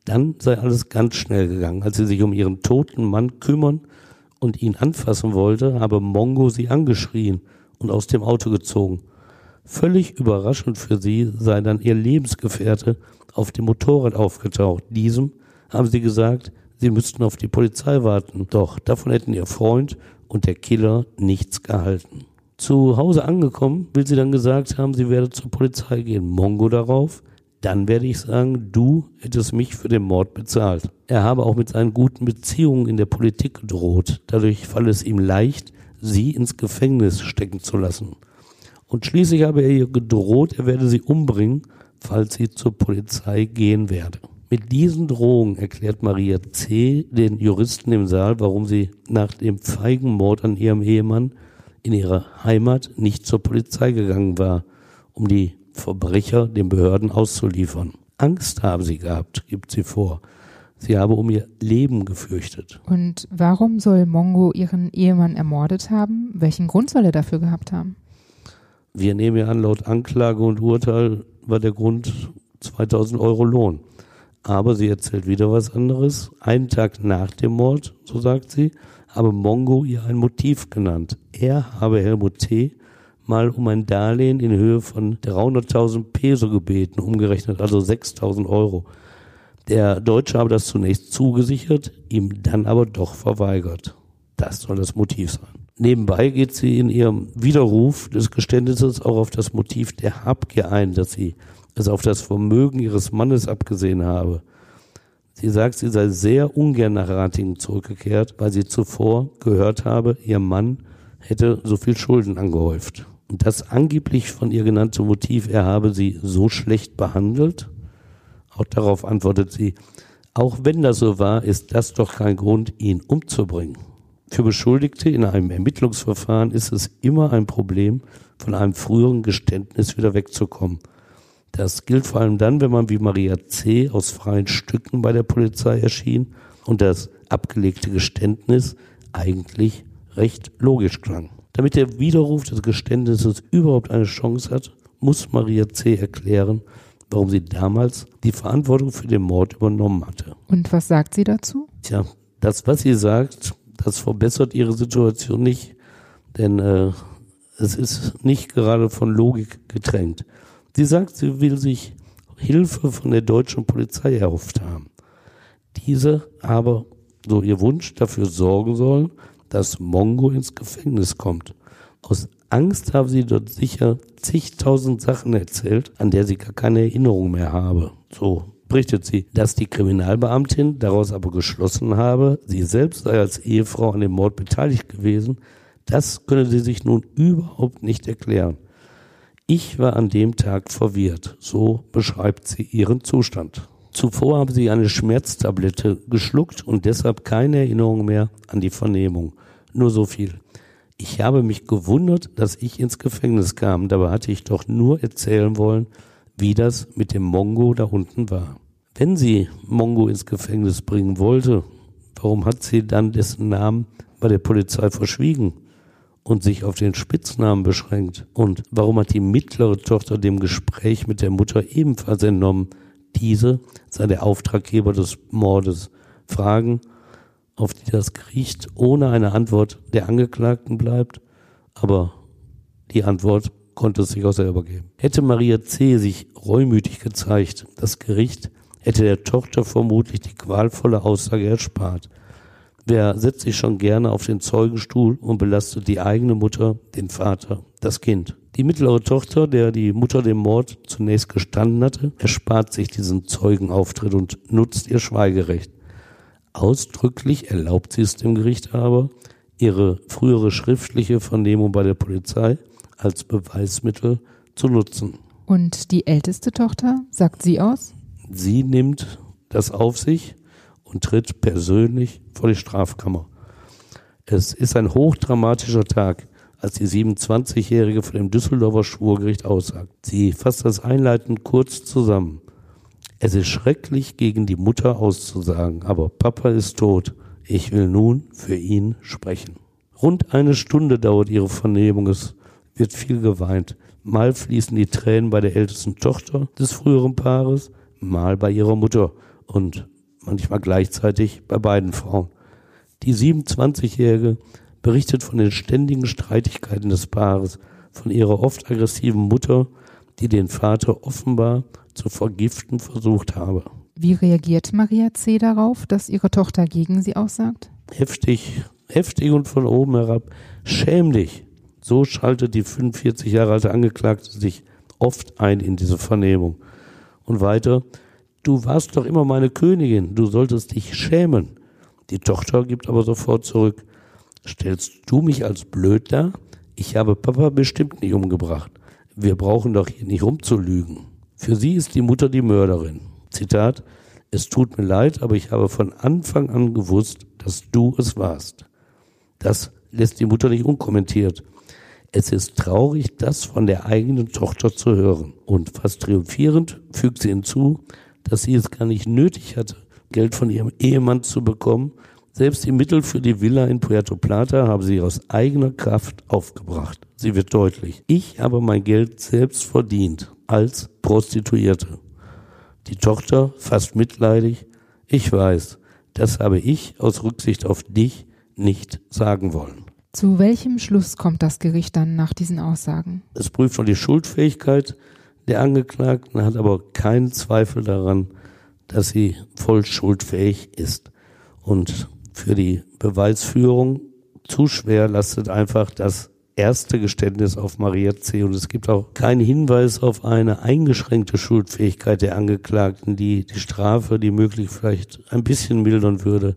Dann sei alles ganz schnell gegangen. Als sie sich um ihren toten Mann kümmern und ihn anfassen wollte, habe Mongo sie angeschrien und aus dem Auto gezogen. Völlig überraschend für sie sei dann ihr Lebensgefährte auf dem Motorrad aufgetaucht. Diesem haben sie gesagt, sie müssten auf die Polizei warten. Doch davon hätten ihr Freund und der Killer nichts gehalten. Zu Hause angekommen, will sie dann gesagt haben, sie werde zur Polizei gehen. Mongo darauf, dann werde ich sagen, du hättest mich für den Mord bezahlt. Er habe auch mit seinen guten Beziehungen in der Politik gedroht. Dadurch falle es ihm leicht, sie ins Gefängnis stecken zu lassen. Und schließlich habe er ihr gedroht, er werde sie umbringen, falls sie zur Polizei gehen werde. Mit diesen Drohungen erklärt Maria C. den Juristen im Saal, warum sie nach dem feigen Mord an ihrem Ehemann in ihrer Heimat nicht zur Polizei gegangen war, um die Verbrecher den Behörden auszuliefern. Angst haben sie gehabt, gibt sie vor. Sie habe um ihr Leben gefürchtet. Und warum soll Mongo ihren Ehemann ermordet haben? Welchen Grund soll er dafür gehabt haben? Wir nehmen ja an, laut Anklage und Urteil war der Grund 2000 Euro Lohn. Aber sie erzählt wieder was anderes. Einen Tag nach dem Mord, so sagt sie, habe Mongo ihr ein Motiv genannt. Er habe Helmut T mal um ein Darlehen in Höhe von 300.000 Peso gebeten, umgerechnet also 6.000 Euro. Der Deutsche habe das zunächst zugesichert, ihm dann aber doch verweigert. Das soll das Motiv sein. Nebenbei geht sie in ihrem Widerruf des Geständnisses auch auf das Motiv der Habgier ein, dass sie es auf das Vermögen ihres Mannes abgesehen habe. Sie sagt, sie sei sehr ungern nach Ratingen zurückgekehrt, weil sie zuvor gehört habe, ihr Mann hätte so viel Schulden angehäuft. Und das angeblich von ihr genannte Motiv, er habe sie so schlecht behandelt, auch darauf antwortet sie, auch wenn das so war, ist das doch kein Grund, ihn umzubringen. Für Beschuldigte in einem Ermittlungsverfahren ist es immer ein Problem, von einem früheren Geständnis wieder wegzukommen. Das gilt vor allem dann, wenn man wie Maria C. aus freien Stücken bei der Polizei erschien und das abgelegte Geständnis eigentlich recht logisch klang. Damit der Widerruf des Geständnisses überhaupt eine Chance hat, muss Maria C. erklären, warum sie damals die Verantwortung für den Mord übernommen hatte. Und was sagt sie dazu? Tja, das, was sie sagt, das verbessert ihre Situation nicht, denn äh, es ist nicht gerade von Logik getränkt. Sie sagt, sie will sich Hilfe von der deutschen Polizei erhofft haben. Diese aber, so ihr Wunsch, dafür sorgen sollen, dass Mongo ins Gefängnis kommt. Aus Angst habe sie dort sicher zigtausend Sachen erzählt, an der sie gar keine Erinnerung mehr habe. So berichtet sie, dass die Kriminalbeamtin daraus aber geschlossen habe, sie selbst sei als Ehefrau an dem Mord beteiligt gewesen. Das könne sie sich nun überhaupt nicht erklären. Ich war an dem Tag verwirrt, so beschreibt sie ihren Zustand. Zuvor habe sie eine Schmerztablette geschluckt und deshalb keine Erinnerung mehr an die Vernehmung. Nur so viel. Ich habe mich gewundert, dass ich ins Gefängnis kam. Dabei hatte ich doch nur erzählen wollen, wie das mit dem Mongo da unten war. Wenn sie Mongo ins Gefängnis bringen wollte, warum hat sie dann dessen Namen bei der Polizei verschwiegen und sich auf den Spitznamen beschränkt? Und warum hat die mittlere Tochter dem Gespräch mit der Mutter ebenfalls entnommen? Diese sei der Auftraggeber des Mordes. Fragen, auf die das Gericht ohne eine Antwort der Angeklagten bleibt, aber die Antwort konnte es sich auch selber geben. Hätte Maria C. sich reumütig gezeigt, das Gericht hätte der Tochter vermutlich die qualvolle Aussage erspart. Wer setzt sich schon gerne auf den Zeugenstuhl und belastet die eigene Mutter, den Vater, das Kind? Die mittlere Tochter, der die Mutter den Mord zunächst gestanden hatte, erspart sich diesen Zeugenauftritt und nutzt ihr Schweigerecht. Ausdrücklich erlaubt sie es dem Gericht aber, ihre frühere schriftliche Vernehmung bei der Polizei als Beweismittel zu nutzen. Und die älteste Tochter, sagt sie aus? Sie nimmt das auf sich und tritt persönlich vor die Strafkammer. Es ist ein hochdramatischer Tag, als die 27-Jährige vor dem Düsseldorfer Schwurgericht aussagt. Sie fasst das einleitend kurz zusammen. Es ist schrecklich, gegen die Mutter auszusagen, aber Papa ist tot. Ich will nun für ihn sprechen. Rund eine Stunde dauert ihre Vernehmung. Es wird viel geweint. Mal fließen die Tränen bei der ältesten Tochter des früheren Paares, mal bei ihrer Mutter und manchmal gleichzeitig bei beiden Frauen. Die 27-Jährige berichtet von den ständigen Streitigkeiten des Paares, von ihrer oft aggressiven Mutter, die den Vater offenbar zu vergiften versucht habe. Wie reagiert Maria C. darauf, dass ihre Tochter gegen sie aussagt? Heftig, heftig und von oben herab. Schäm dich. So schaltet die 45 Jahre alte Angeklagte sich oft ein in diese Vernehmung. Und weiter, du warst doch immer meine Königin, du solltest dich schämen. Die Tochter gibt aber sofort zurück, stellst du mich als blöd dar? Ich habe Papa bestimmt nicht umgebracht. Wir brauchen doch hier nicht rumzulügen. Für sie ist die Mutter die Mörderin. Zitat, es tut mir leid, aber ich habe von Anfang an gewusst, dass du es warst. Das lässt die Mutter nicht unkommentiert. Es ist traurig, das von der eigenen Tochter zu hören. Und fast triumphierend fügt sie hinzu, dass sie es gar nicht nötig hatte, Geld von ihrem Ehemann zu bekommen. Selbst die Mittel für die Villa in Puerto Plata haben sie aus eigener Kraft aufgebracht. Sie wird deutlich. Ich habe mein Geld selbst verdient als Prostituierte. Die Tochter fast mitleidig. Ich weiß, das habe ich aus Rücksicht auf dich nicht sagen wollen. Zu welchem Schluss kommt das Gericht dann nach diesen Aussagen? Es prüft schon die Schuldfähigkeit der Angeklagten, hat aber keinen Zweifel daran, dass sie voll schuldfähig ist. Und für die Beweisführung zu schwer lastet einfach das erste Geständnis auf Maria C. Und es gibt auch keinen Hinweis auf eine eingeschränkte Schuldfähigkeit der Angeklagten, die die Strafe, die möglich vielleicht ein bisschen mildern würde.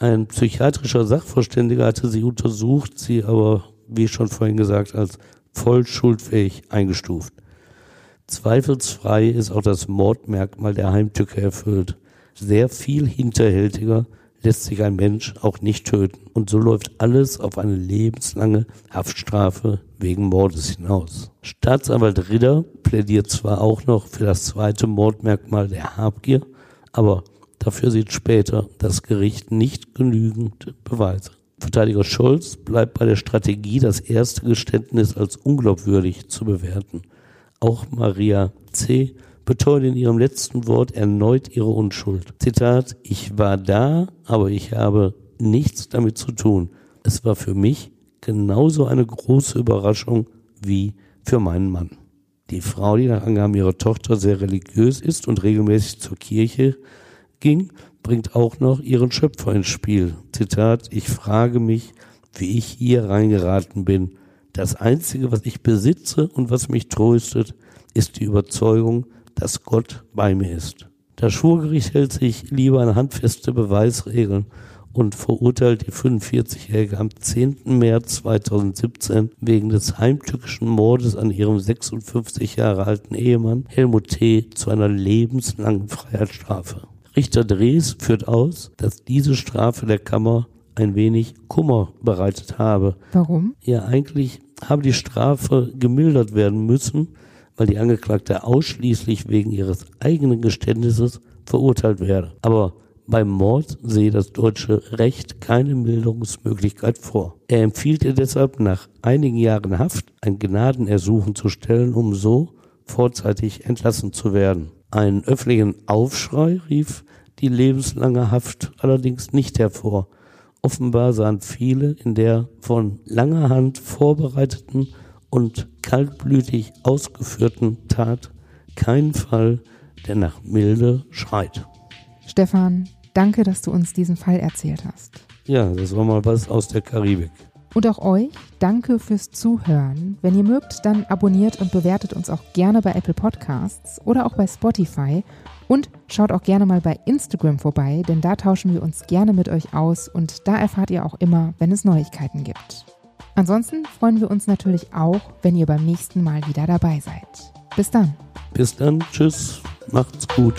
Ein psychiatrischer Sachverständiger hatte sie untersucht, sie aber, wie schon vorhin gesagt, als voll schuldfähig eingestuft. Zweifelsfrei ist auch das Mordmerkmal der Heimtücke erfüllt. Sehr viel hinterhältiger lässt sich ein Mensch auch nicht töten. Und so läuft alles auf eine lebenslange Haftstrafe wegen Mordes hinaus. Staatsanwalt Ritter plädiert zwar auch noch für das zweite Mordmerkmal der Habgier, aber Dafür sieht später das Gericht nicht genügend Beweise. Verteidiger Scholz bleibt bei der Strategie, das erste Geständnis als unglaubwürdig zu bewerten. Auch Maria C. beteuert in ihrem letzten Wort erneut ihre Unschuld. Zitat, ich war da, aber ich habe nichts damit zu tun. Es war für mich genauso eine große Überraschung wie für meinen Mann. Die Frau, die nach Angaben ihrer Tochter sehr religiös ist und regelmäßig zur Kirche ging, bringt auch noch ihren Schöpfer ins Spiel. Zitat, ich frage mich, wie ich hier reingeraten bin. Das Einzige, was ich besitze und was mich tröstet, ist die Überzeugung, dass Gott bei mir ist. Das Schwurgericht hält sich lieber an handfeste Beweisregeln und verurteilt die 45-Jährige am 10. März 2017 wegen des heimtückischen Mordes an ihrem 56 Jahre alten Ehemann Helmut T. zu einer lebenslangen Freiheitsstrafe. Richter Drees führt aus, dass diese Strafe der Kammer ein wenig Kummer bereitet habe. Warum? Ja, eigentlich habe die Strafe gemildert werden müssen, weil die Angeklagte ausschließlich wegen ihres eigenen Geständnisses verurteilt werde. Aber beim Mord sehe das deutsche Recht keine Milderungsmöglichkeit vor. Er empfiehlt ihr deshalb nach einigen Jahren Haft ein Gnadenersuchen zu stellen, um so vorzeitig entlassen zu werden. Einen öffentlichen Aufschrei rief die lebenslange Haft allerdings nicht hervor. Offenbar sahen viele in der von langer Hand vorbereiteten und kaltblütig ausgeführten Tat keinen Fall, der nach Milde schreit. Stefan, danke, dass du uns diesen Fall erzählt hast. Ja, das war mal was aus der Karibik. Und auch euch, danke fürs Zuhören. Wenn ihr mögt, dann abonniert und bewertet uns auch gerne bei Apple Podcasts oder auch bei Spotify Und schaut auch gerne mal bei Instagram vorbei, denn da tauschen wir uns gerne mit euch aus und da erfahrt ihr auch immer, wenn es Neuigkeiten gibt. Ansonsten freuen wir uns natürlich auch, wenn ihr beim nächsten Mal wieder dabei seid. Bis dann. Bis dann. Tschüss. Macht's gut.